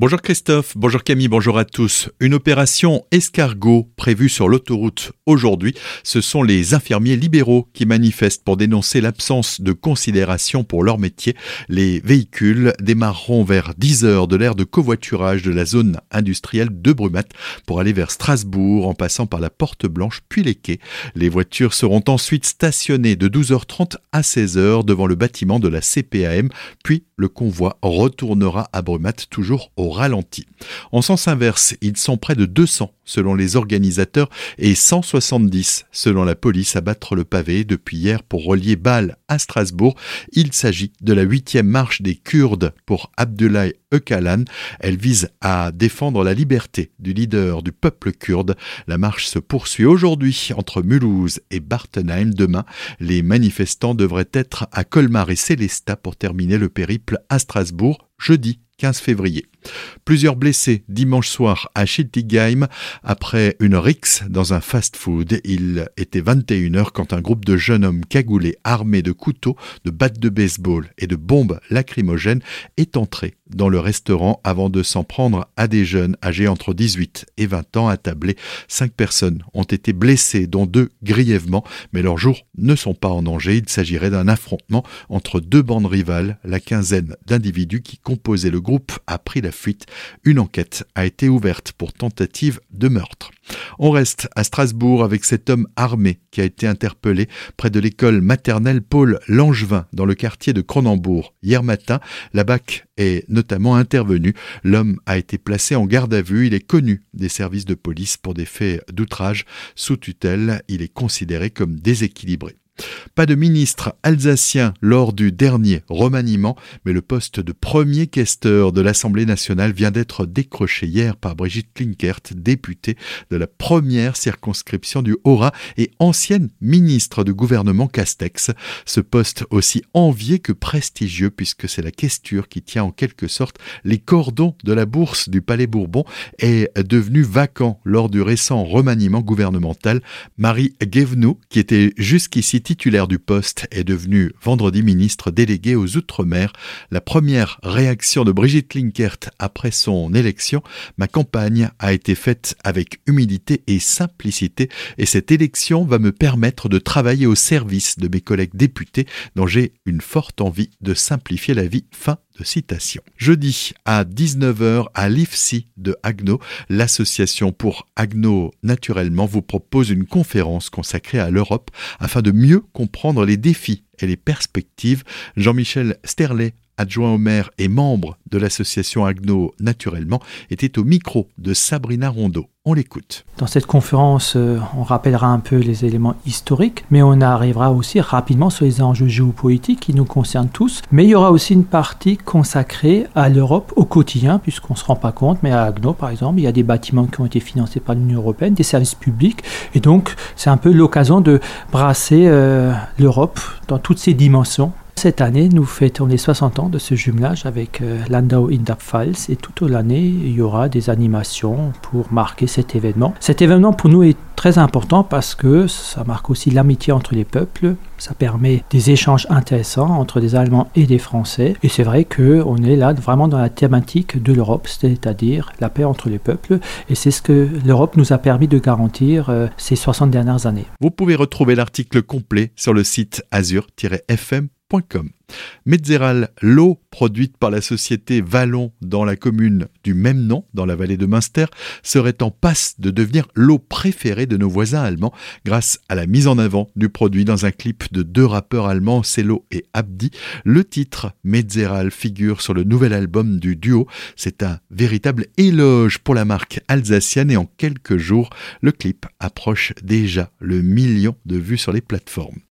Bonjour Christophe, bonjour Camille, bonjour à tous. Une opération escargot prévue sur l'autoroute aujourd'hui. Ce sont les infirmiers libéraux qui manifestent pour dénoncer l'absence de considération pour leur métier. Les véhicules démarreront vers 10 heures de l'aire de covoiturage de la zone industrielle de Brumat pour aller vers Strasbourg en passant par la Porte Blanche puis les quais. Les voitures seront ensuite stationnées de 12h30 à 16h devant le bâtiment de la CPAM puis le convoi retournera à Brumat toujours au ralenti. En sens inverse, ils sont près de 200 selon les organisateurs et 170 selon la police à battre le pavé depuis hier pour relier Bâle à Strasbourg. Il s'agit de la huitième marche des Kurdes pour Abdullah Öcalan. Elle vise à défendre la liberté du leader du peuple kurde. La marche se poursuit aujourd'hui entre Mulhouse et Bartenheim. Demain, les manifestants devraient être à Colmar et Célestat pour terminer le périple à Strasbourg jeudi 15 février. Plusieurs blessés dimanche soir à Schiltigheim après une rixe dans un fast-food. Il était 21h quand un groupe de jeunes hommes cagoulés armés de couteaux, de battes de baseball et de bombes lacrymogènes est entré dans le restaurant avant de s'en prendre à des jeunes âgés entre 18 et 20 ans attablés. Cinq personnes ont été blessées, dont deux grièvement, mais leurs jours ne sont pas en danger. Il s'agirait d'un affrontement entre deux bandes rivales. La quinzaine d'individus qui composaient le groupe a pris la fuite. Une enquête a été ouverte pour tentative de meurtre. On reste à Strasbourg avec cet homme armé qui a été interpellé près de l'école maternelle Paul Langevin dans le quartier de Cronenbourg. Hier matin, la BAC est notamment intervenue. L'homme a été placé en garde à vue. Il est connu des services de police pour des faits d'outrage. Sous tutelle, il est considéré comme déséquilibré. Pas de ministre alsacien lors du dernier remaniement, mais le poste de premier questeur de l'Assemblée nationale vient d'être décroché hier par Brigitte Klinkert, députée de la première circonscription du Haut-Rhin et ancienne ministre du gouvernement Castex. Ce poste aussi envié que prestigieux puisque c'est la questure qui tient en quelque sorte les cordons de la bourse du Palais Bourbon est devenu vacant lors du récent remaniement gouvernemental. Marie Guévenoux, qui était jusqu'ici titulaire du poste, est devenu vendredi ministre délégué aux Outre-mer. La première réaction de Brigitte Linkert après son élection, ma campagne a été faite avec humilité et simplicité et cette élection va me permettre de travailler au service de mes collègues députés dont j'ai une forte envie de simplifier la vie. Fin Jeudi à 19h à l'IFSI de Agno, l'association pour Agno naturellement vous propose une conférence consacrée à l'Europe afin de mieux comprendre les défis et les perspectives. Jean-Michel Sterlet adjoint au maire et membre de l'association Agno Naturellement, était au micro de Sabrina Rondeau. On l'écoute. Dans cette conférence, euh, on rappellera un peu les éléments historiques, mais on arrivera aussi rapidement sur les enjeux géopolitiques qui nous concernent tous. Mais il y aura aussi une partie consacrée à l'Europe au quotidien, puisqu'on ne se rend pas compte, mais à Agno, par exemple, il y a des bâtiments qui ont été financés par l'Union européenne, des services publics, et donc c'est un peu l'occasion de brasser euh, l'Europe dans toutes ses dimensions cette année, nous fêtons les 60 ans de ce jumelage avec euh, Landau in der Pfalz. Et toute l'année, il y aura des animations pour marquer cet événement. Cet événement pour nous est très important parce que ça marque aussi l'amitié entre les peuples, ça permet des échanges intéressants entre des Allemands et des Français. Et c'est vrai qu'on est là vraiment dans la thématique de l'Europe, c'est-à-dire la paix entre les peuples. Et c'est ce que l'Europe nous a permis de garantir euh, ces 60 dernières années. Vous pouvez retrouver l'article complet sur le site azur-fm L'eau produite par la société Vallon dans la commune du même nom, dans la vallée de Münster, serait en passe de devenir l'eau préférée de nos voisins allemands grâce à la mise en avant du produit dans un clip de deux rappeurs allemands, Cello et Abdi. Le titre Metzeral figure sur le nouvel album du duo. C'est un véritable éloge pour la marque alsacienne et en quelques jours, le clip approche déjà le million de vues sur les plateformes.